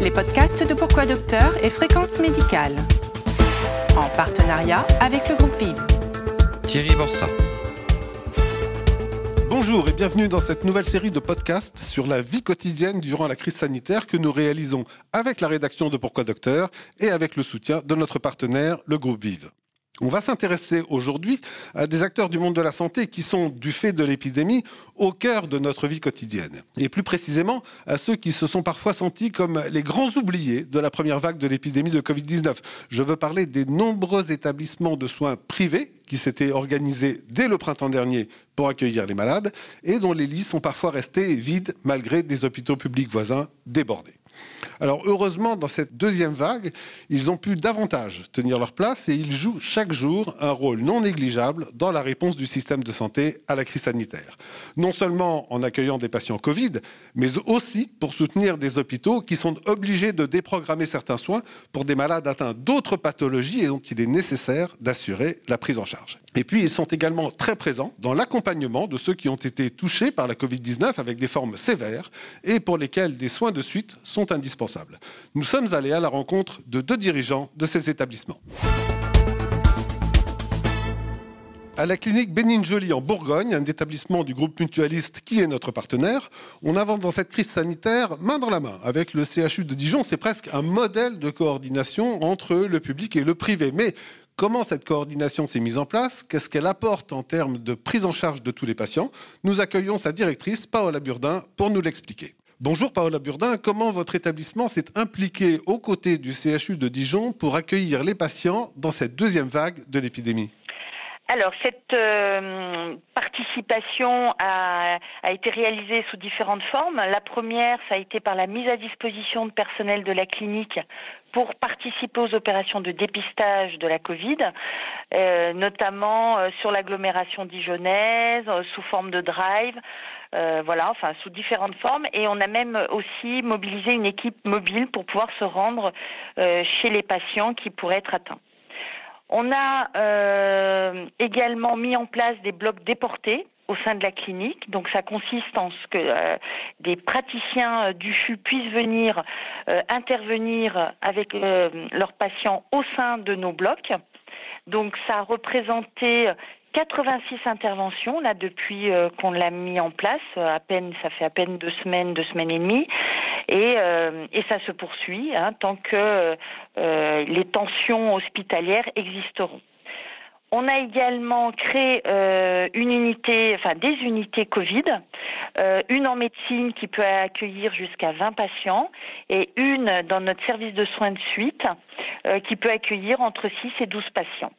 les podcasts de Pourquoi Docteur et Fréquence Médicale. En partenariat avec le groupe Vive. Thierry Borsa. Bonjour et bienvenue dans cette nouvelle série de podcasts sur la vie quotidienne durant la crise sanitaire que nous réalisons avec la rédaction de Pourquoi Docteur et avec le soutien de notre partenaire, le groupe Vive. On va s'intéresser aujourd'hui à des acteurs du monde de la santé qui sont, du fait de l'épidémie, au cœur de notre vie quotidienne. Et plus précisément, à ceux qui se sont parfois sentis comme les grands oubliés de la première vague de l'épidémie de Covid-19. Je veux parler des nombreux établissements de soins privés qui s'étaient organisés dès le printemps dernier pour accueillir les malades et dont les lits sont parfois restés vides malgré des hôpitaux publics voisins débordés. Alors heureusement, dans cette deuxième vague, ils ont pu davantage tenir leur place et ils jouent chaque jour un rôle non négligeable dans la réponse du système de santé à la crise sanitaire. Non seulement en accueillant des patients Covid, mais aussi pour soutenir des hôpitaux qui sont obligés de déprogrammer certains soins pour des malades atteints d'autres pathologies et dont il est nécessaire d'assurer la prise en charge. Et puis, ils sont également très présents dans l'accompagnement de ceux qui ont été touchés par la Covid-19 avec des formes sévères et pour lesquels des soins de suite sont indispensables. Nous sommes allés à la rencontre de deux dirigeants de ces établissements. À la clinique Bénigne Joly en Bourgogne, un établissement du groupe mutualiste qui est notre partenaire, on avance dans cette crise sanitaire main dans la main avec le CHU de Dijon. C'est presque un modèle de coordination entre le public et le privé. Mais Comment cette coordination s'est mise en place? Qu'est-ce qu'elle apporte en termes de prise en charge de tous les patients? Nous accueillons sa directrice, Paola Burdin, pour nous l'expliquer. Bonjour Paola Burdin, comment votre établissement s'est impliqué aux côtés du CHU de Dijon pour accueillir les patients dans cette deuxième vague de l'épidémie? Alors, cette euh, participation a, été réalisée sous différentes formes. La première, ça a été par la mise à disposition de personnel de la clinique pour participer aux opérations de dépistage de la Covid, euh, notamment euh, sur l'agglomération dijonnaise, sous forme de drive, voilà, enfin sous différentes formes. Et on a même aussi mobilisé une équipe mobile pour pouvoir se rendre chez les patients qui pourraient être atteints. On a également mis en place des blocs déportés au sein de la clinique. Donc ça consiste en ce que euh, des praticiens euh, du CHU puissent venir euh, intervenir avec leurs patients au sein de nos blocs. Donc ça a représenté 86 interventions là depuis qu'on l'a mis en place. À peine, ça fait à peine deux semaines, deux semaines et demie, et, et ça se poursuit hein, tant que les tensions hospitalières existeront. On a également créé euh, une unité, enfin des unités Covid, euh, une en médecine qui peut accueillir jusqu'à 20 patients et une dans notre service de soins de suite euh, qui peut accueillir entre 6 et 12 patients.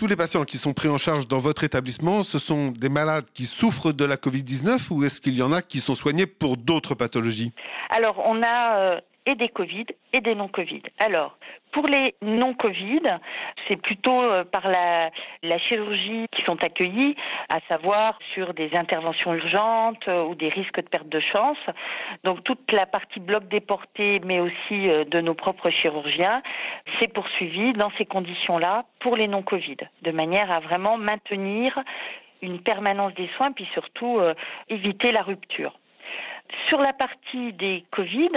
Tous les patients qui sont pris en charge dans votre établissement, ce sont des malades qui souffrent de la Covid-19 ou est-ce qu'il y en a qui sont soignés pour d'autres pathologies? Alors, on a et des Covid et des non-Covid. Alors, pour les non-Covid, c'est plutôt euh, par la, chirurgie qui sont accueillis, à savoir sur des interventions urgentes euh, ou des risques de perte de chance. Donc toute la partie bloc déporté, mais aussi euh, de nos propres chirurgiens, c'est poursuivi dans ces conditions-là pour les non-Covid, de manière à vraiment maintenir une permanence des soins, puis surtout éviter la rupture. Sur la partie des Covid,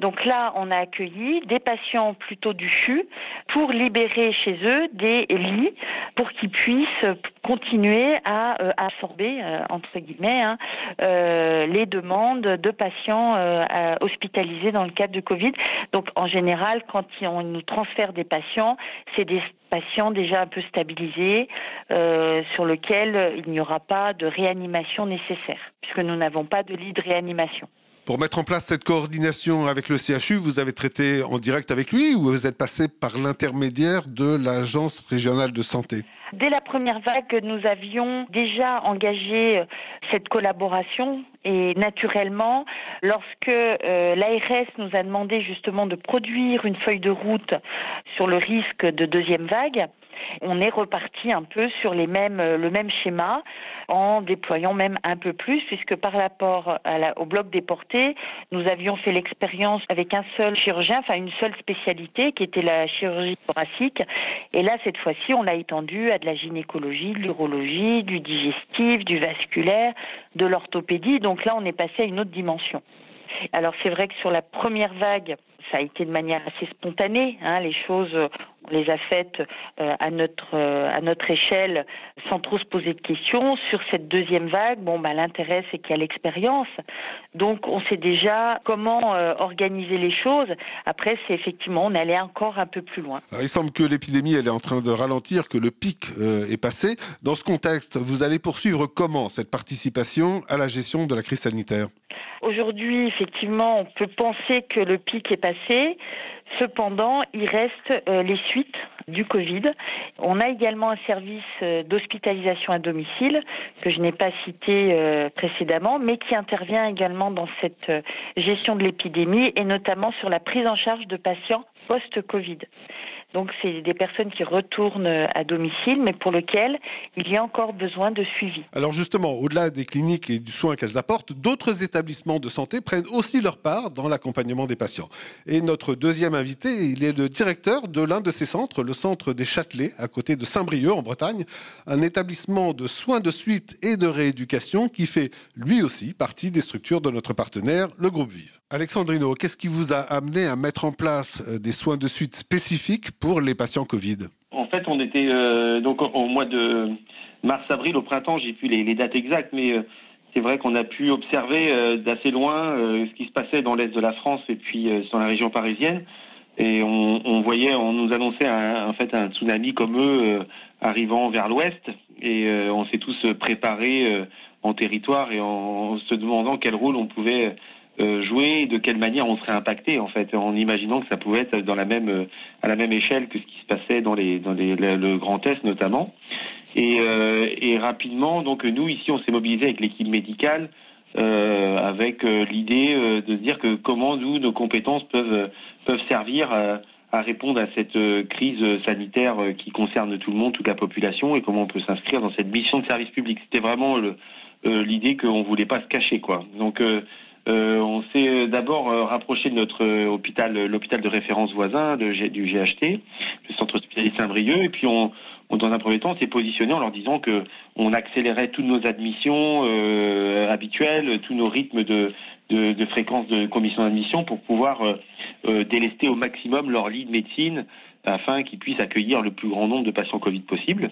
donc là, on a accueilli des patients plutôt du CHU pour libérer chez eux des lits pour qu'ils puissent continuer à euh, absorber, euh, entre guillemets, hein, euh, les demandes de patients hospitalisés dans le cadre du Covid. Donc, en général, quand on nous transfère des patients, c'est des patients déjà un peu stabilisés sur lesquels il n'y aura pas de réanimation nécessaire, puisque nous n'avons pas de lit de réanimation. Pour mettre en place cette coordination avec le CHU, vous avez traité en direct avec lui ou vous êtes passé par l'intermédiaire de l'Agence régionale de santé? Dès la première vague, nous avions déjà engagé euh, cette collaboration et naturellement, lorsque euh, l'ARS nous a demandé justement de produire une feuille de route sur le risque de deuxième vague, on est reparti un peu sur euh, le même schéma en déployant même un peu plus, puisque par rapport au bloc déporté, nous avions fait l'expérience avec un seul chirurgien, enfin une seule spécialité qui était la chirurgie thoracique. Et là, cette fois-ci, on l'a étendu à de la gynécologie, de l'urologie, du digestif, du vasculaire, de l'orthopédie. Donc là, on est passé à une autre dimension. Alors c'est vrai que sur la première vague, ça a été de manière assez spontanée. Hein, les choses, on les a faites euh, à notre euh, à notre échelle, sans trop se poser de questions. Sur cette deuxième vague, bon, bah, l'intérêt c'est qu'il y a l'expérience. Donc, on sait déjà comment euh, organiser les choses. Après, c'est effectivement, on allait encore un peu plus loin. il semble que l'épidémie, elle est en train de ralentir, que le pic est passé. Dans ce contexte, vous allez poursuivre comment cette participation à la gestion de la crise sanitaire? Aujourd'hui, effectivement, on peut penser que le pic est passé. Cependant, il reste euh, les suites du Covid. On a également un service euh, d'hospitalisation à domicile que je n'ai pas cité euh, précédemment, mais qui intervient également dans cette gestion de l'épidémie et notamment sur la prise en charge de patients post-Covid. Donc c'est des personnes qui retournent à domicile, mais pour lesquelles il y a encore besoin de suivi. Alors justement, au-delà des cliniques et du soin qu'elles apportent, d'autres établissements de santé prennent aussi leur part dans l'accompagnement des patients. Et notre deuxième invité, il est le directeur de l'un de ces centres, le centre des Châtelets, à côté de Saint-Brieuc en Bretagne, un établissement de soins de suite et de rééducation qui fait lui aussi partie des structures de notre partenaire, le groupe Vive. Alexandrino, qu'est-ce qui vous a amené à mettre en place euh, des soins de suite spécifiques pour les patients Covid En fait, on était euh, donc au mois de mars-avril, au printemps, j'ai plus les, dates exactes, mais euh, c'est vrai qu'on a pu observer euh, d'assez loin ce qui se passait dans l'est de la France et puis dans la région parisienne. Et on, voyait, on nous annonçait un, en fait un tsunami comme eux arrivant vers l'ouest. Et on s'est tous préparés en territoire et en se demandant quel rôle on pouvait euh, jouer, de quelle manière on serait impacté en fait, en imaginant que ça pouvait être dans la même euh, à la même échelle que ce qui se passait dans les dans les, le, Grand Est notamment. Et, euh, et rapidement, donc nous ici, on s'est mobilisé avec l'équipe médicale euh, avec l'idée de dire que comment nous nos compétences peuvent peuvent servir à répondre à cette crise sanitaire qui concerne tout le monde, toute la population, et comment on peut s'inscrire dans cette mission de service public. C'était vraiment l'idée qu'on voulait pas se cacher, quoi. Donc euh, on s'est euh, d'abord euh, rapproché de notre hôpital, l'hôpital de référence voisin du GHT, le centre hospitalier Saint-Brieuc, et puis on, dans un premier temps, s'est positionné en leur disant que on accélérait toutes nos admissions habituelles, tous nos rythmes de, de, fréquence de commission d'admission pour pouvoir délester au maximum leur lit de médecine afin qu'ils puissent accueillir le plus grand nombre de patients Covid possible.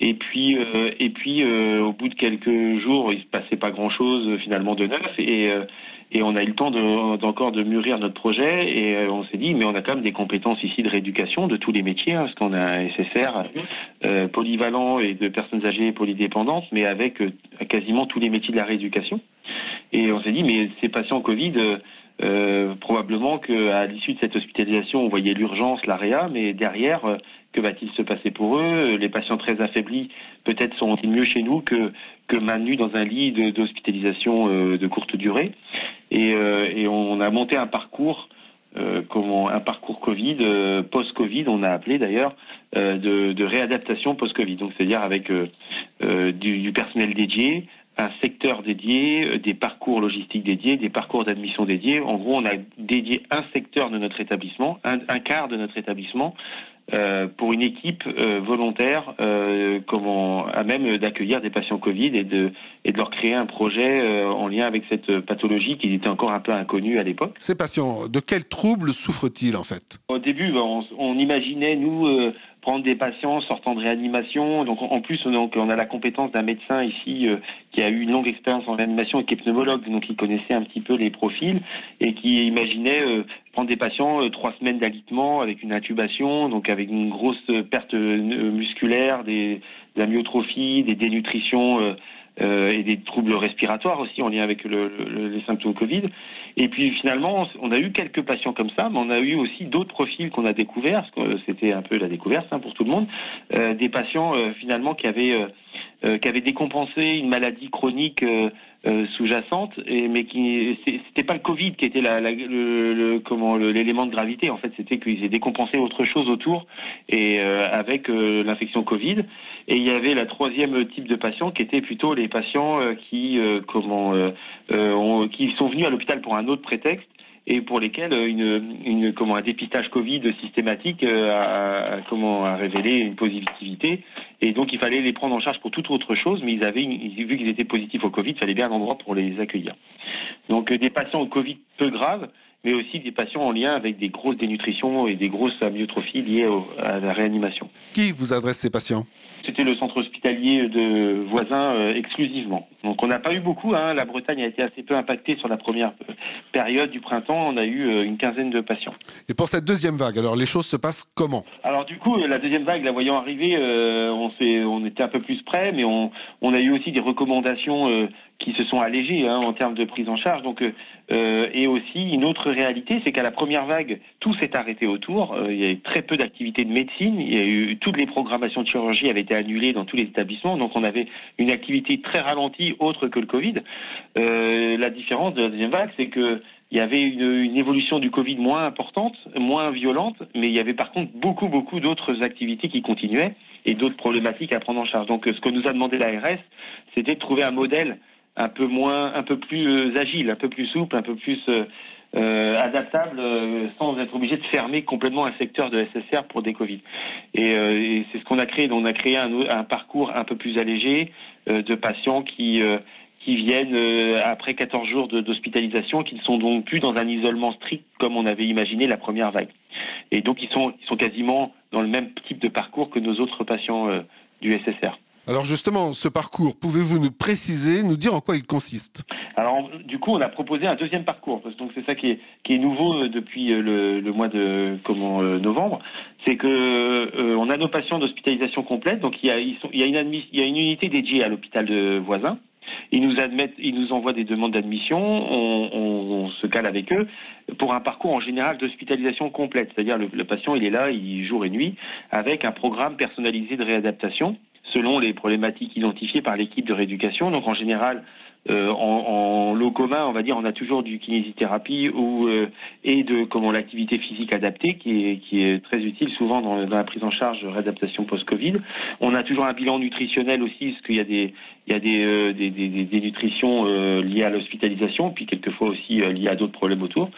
Et puis, euh, et puis euh, au bout de quelques jours, il se passait pas grand-chose euh, finalement de neuf, et, et on a eu le temps d'encore de, mûrir notre projet, et on s'est dit, mais on a quand même des compétences ici de rééducation de tous les métiers, hein, parce qu'on a un SSR polyvalent et de personnes âgées polydépendantes, mais avec quasiment tous les métiers de la rééducation. Et on s'est dit, mais ces patients Covid euh, probablement qu'à l'issue de cette hospitalisation, on voyait l'urgence, l'AREA, mais derrière, euh, que va-t-il se passer pour eux? Les patients très affaiblis, peut-être sont-ils mieux chez nous que, que maintenus dans un lit d'hospitalisation euh, de, courte durée? Et, on a monté un parcours, un parcours Covid, post-Covid, on a appelé d'ailleurs, de, réadaptation post-Covid. Donc c'est-à-dire avec du personnel dédié, un secteur dédié, euh, des parcours logistiques dédiés, des parcours d'admission dédiés. En gros, on a dédié un secteur de notre établissement, un, quart de notre établissement, euh, pour une équipe euh, volontaire comment, à même d'accueillir des patients Covid et de, et de leur créer un projet en lien avec cette pathologie qui était encore un peu inconnue à l'époque. Ces patients, de quels troubles souffrent-ils en fait? Au début, ben, on, on imaginait, nous, prendre des patients sortant de réanimation. Donc en plus, donc, on a la compétence d'un médecin ici euh, qui a eu une longue expérience en réanimation et qui est pneumologue, donc il connaissait un petit peu les profils et qui imaginait euh, prendre des patients euh, trois semaines d'alitement avec une intubation, donc avec une grosse perte musculaire, des, de la myotrophie, des dénutritions euh, et des troubles respiratoires aussi en lien avec les symptômes Covid. Et puis finalement, on a eu quelques patients comme ça, mais on a eu aussi d'autres profils qu'on a découverts, que c'était un peu la découverte hein, pour tout le monde, euh, des patients euh, finalement qui avaient qui avaient décompensé une maladie chronique sous-jacente, mais qui c'était pas le Covid qui était la, le, comment l'élément de gravité. En fait, c'était qu'ils aient décompensé autre chose autour et avec l'infection Covid. Et il y avait la troisième type de patients qui étaient plutôt les patients euh, qui, euh, comment, euh, qui sont venus à l'hôpital pour un autre prétexte et pour lesquels une, une, comment, un dépistage Covid systématique a, comment, a révélé une positivité. Et donc, il fallait les prendre en charge pour toute autre chose, mais ils avaient, vu qu'ils étaient positifs au Covid, il fallait bien un endroit pour les accueillir. Donc, des patients au Covid peu graves mais aussi des patients en lien avec des grosses dénutritions et des grosses amyotrophies liées à la réanimation. Qui vous adresse ces patients? C'était le centre hospitalier de voisins euh, exclusivement. Donc on n'a pas eu beaucoup. Hein. La Bretagne a été assez peu impactée sur la première euh, période du printemps. On a eu euh, une quinzaine de patients. Et pour cette deuxième vague, alors les choses se passent comment? Alors du coup, la deuxième vague, la voyant arriver, on, on était un peu plus près, mais on, on, a eu aussi des recommandations qui se sont allégées hein, en termes de prise en charge. Donc, euh, et aussi une autre réalité, c'est qu'à la première vague, tout s'est arrêté autour. Euh, il y a eu très peu d'activités de médecine. Il y a eu toutes les programmations de chirurgie avaient été annulées dans tous les établissements. Donc, on avait une activité très ralentie autre que le Covid. Euh, la différence de la deuxième vague, c'est que il y avait une, évolution du Covid moins importante, moins violente, mais il y avait par contre beaucoup, beaucoup d'autres activités qui continuaient et d'autres problématiques à prendre en charge. Donc, ce que nous a demandé l'ARS, c'était de trouver un modèle un peu moins, un peu plus euh, agile, un peu plus souple, un peu plus euh, euh, adaptable, sans être obligé de fermer complètement un secteur de SSR pour des Covid. Et, c'est ce qu'on a créé. on a créé un, parcours un peu plus allégé de patients qui qui viennent après 14 jours d'hospitalisation, qui ne sont donc plus dans un isolement strict comme on avait imaginé la première vague. Et donc ils sont, ils sont quasiment dans le même type de parcours que nos autres patients du SSR. Alors justement, ce parcours, pouvez-vous nous préciser, nous dire en quoi il consiste? Alors du coup, on a proposé un deuxième parcours, parce que donc c'est ça qui est, nouveau euh, depuis euh, le, mois de euh, novembre, c'est que on a nos patients d'hospitalisation complète, donc il y a, une unité dédiée à l'hôpital de voisin. Ils nous envoient des demandes d'admission, on, on, se cale avec eux pour un parcours en général d'hospitalisation complète, c'est-à-dire le, le patient il est là, il jour et nuit, avec un programme personnalisé de réadaptation selon les problématiques identifiées par l'équipe de rééducation. Donc en général, euh, en, lot commun, on va dire, on a toujours du kinésithérapie ou euh, et de comment l'activité physique adaptée qui est qui est très utile souvent dans, la prise en charge de réadaptation post-Covid. On a toujours un bilan nutritionnel aussi, parce qu'il y a des il y a des euh, des, des, des, nutritions liées à l'hospitalisation, puis quelquefois aussi liées à d'autres problèmes autour.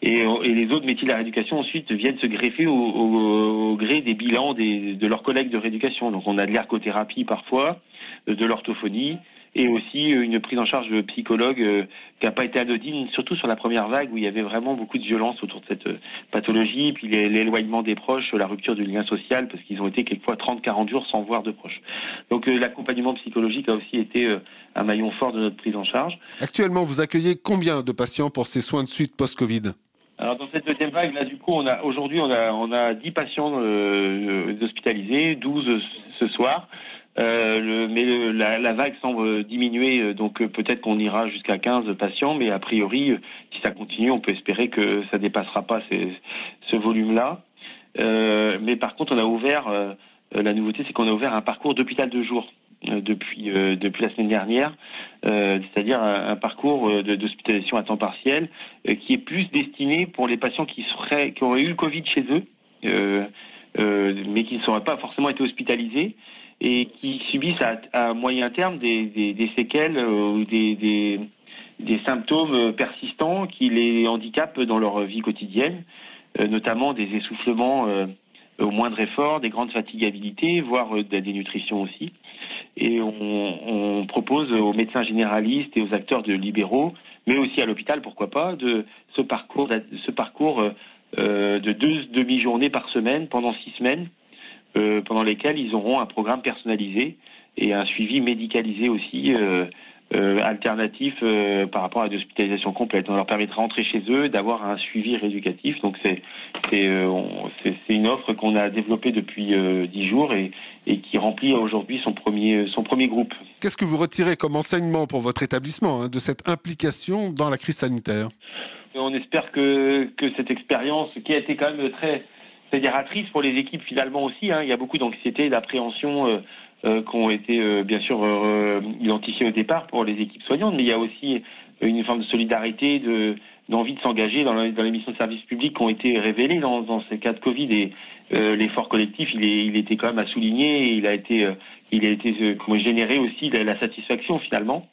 Et, et, les autres métiers de la rééducation ensuite viennent se greffer au, au, au gré des bilans de leurs collègues de rééducation. Donc on a de l'ergothérapie parfois, de l'orthophonie et aussi une prise en charge de psychologue euh, qui n'a pas été anodine, surtout sur la première vague où il y avait vraiment beaucoup de violence autour de cette euh, pathologie, puis l'éloignement des proches, la rupture du lien social, parce qu'ils ont été quelquefois 30-40 jours sans voir de proches. Donc euh, l'accompagnement psychologique a aussi été un maillon fort de notre prise en charge. Actuellement, vous accueillez combien de patients pour ces soins de suite post-Covid? Alors dans cette deuxième vague, là du coup, on a aujourd'hui on a on a 10 patients hospitalisés, 12 ce soir. Euh, le, mais la, vague semble diminuer, euh, donc euh, peut-être qu'on ira jusqu'à 15 patients, mais a priori, si ça continue, on peut espérer que ça dépassera pas ce volume-là. mais par contre, on a ouvert, la nouveauté, c'est qu'on a ouvert un parcours d'hôpital de jour depuis depuis la semaine dernière, c'est-à-dire un, parcours d'hospitalisation à temps partiel qui est plus destiné pour les patients qui seraient qui auraient eu le Covid chez eux, mais qui ne seraient pas forcément été hospitalisés et qui subissent à, moyen terme des, séquelles euh, ou des, symptômes persistants qui les handicapent dans leur vie quotidienne, euh, notamment des essoufflements euh, au moindre effort, des grandes fatigabilités, voire de la dénutrition aussi. Et on, propose aux médecins généralistes et aux acteurs de libéraux, mais aussi à l'hôpital, pourquoi pas, de ce parcours, euh, de deux demi-journées par semaine pendant six semaines euh, pendant lesquels ils auront un programme personnalisé et un suivi médicalisé aussi. Euh, euh, alternatif euh, par rapport à l'hospitalisation complète. On leur permettra de rentrer chez eux, d'avoir un suivi rééducatif. Donc c'est c'est euh, une offre qu'on a développée depuis dix jours et, et qui remplit aujourd'hui son premier son premier groupe. Qu'est-ce que vous retirez comme enseignement pour votre établissement hein, de cette implication dans la crise sanitaire? On espère que que cette expérience qui a été quand même très fédératrice pour les équipes finalement aussi. Hein. Il y a beaucoup d'anxiété, d'appréhension euh, euh, qui ont été euh, bien sûr identifiées au départ pour les équipes soignantes, mais il y a aussi une forme de solidarité, de d'envie de s'engager dans, dans, les missions de service public qui ont été révélées dans, dans ces cas de Covid et l'effort collectif il, est, il était quand même à souligner il a été il a été comment généré aussi la, la satisfaction finalement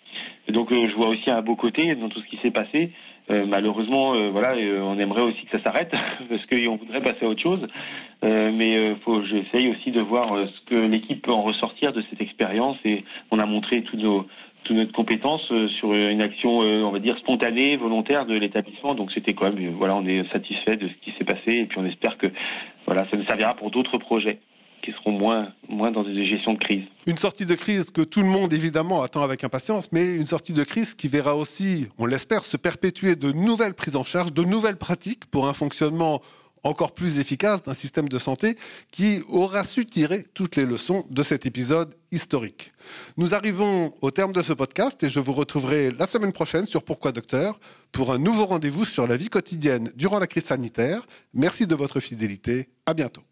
donc je vois aussi un beau côté dans tout ce qui s'est passé euh, malheureusement, euh, voilà, euh, on aimerait aussi que ça s'arrête parce qu'on voudrait passer à autre chose. mais faut, j'essaye aussi de voir ce que l'équipe peut en ressortir de cette expérience et on a montré tous nos toute notre compétence sur une action, on va dire spontanée, volontaire de l'établissement. Donc c'était quand même, voilà, on est satisfait de ce qui s'est passé et puis on espère que voilà, ça nous servira pour d'autres projets qui seront moins, moins dans des gestions de crise. Une sortie de crise que tout le monde évidemment attend avec impatience, mais une sortie de crise qui verra aussi, on l'espère, se perpétuer de nouvelles prises en charge, de nouvelles pratiques pour un fonctionnement encore plus efficace d'un système de santé qui aura su tirer toutes les leçons de cet épisode historique. Nous arrivons au terme de ce podcast et je vous retrouverai la semaine prochaine sur Pourquoi Docteur pour un nouveau rendez-vous sur la vie quotidienne durant la crise sanitaire. Merci de votre fidélité. À bientôt.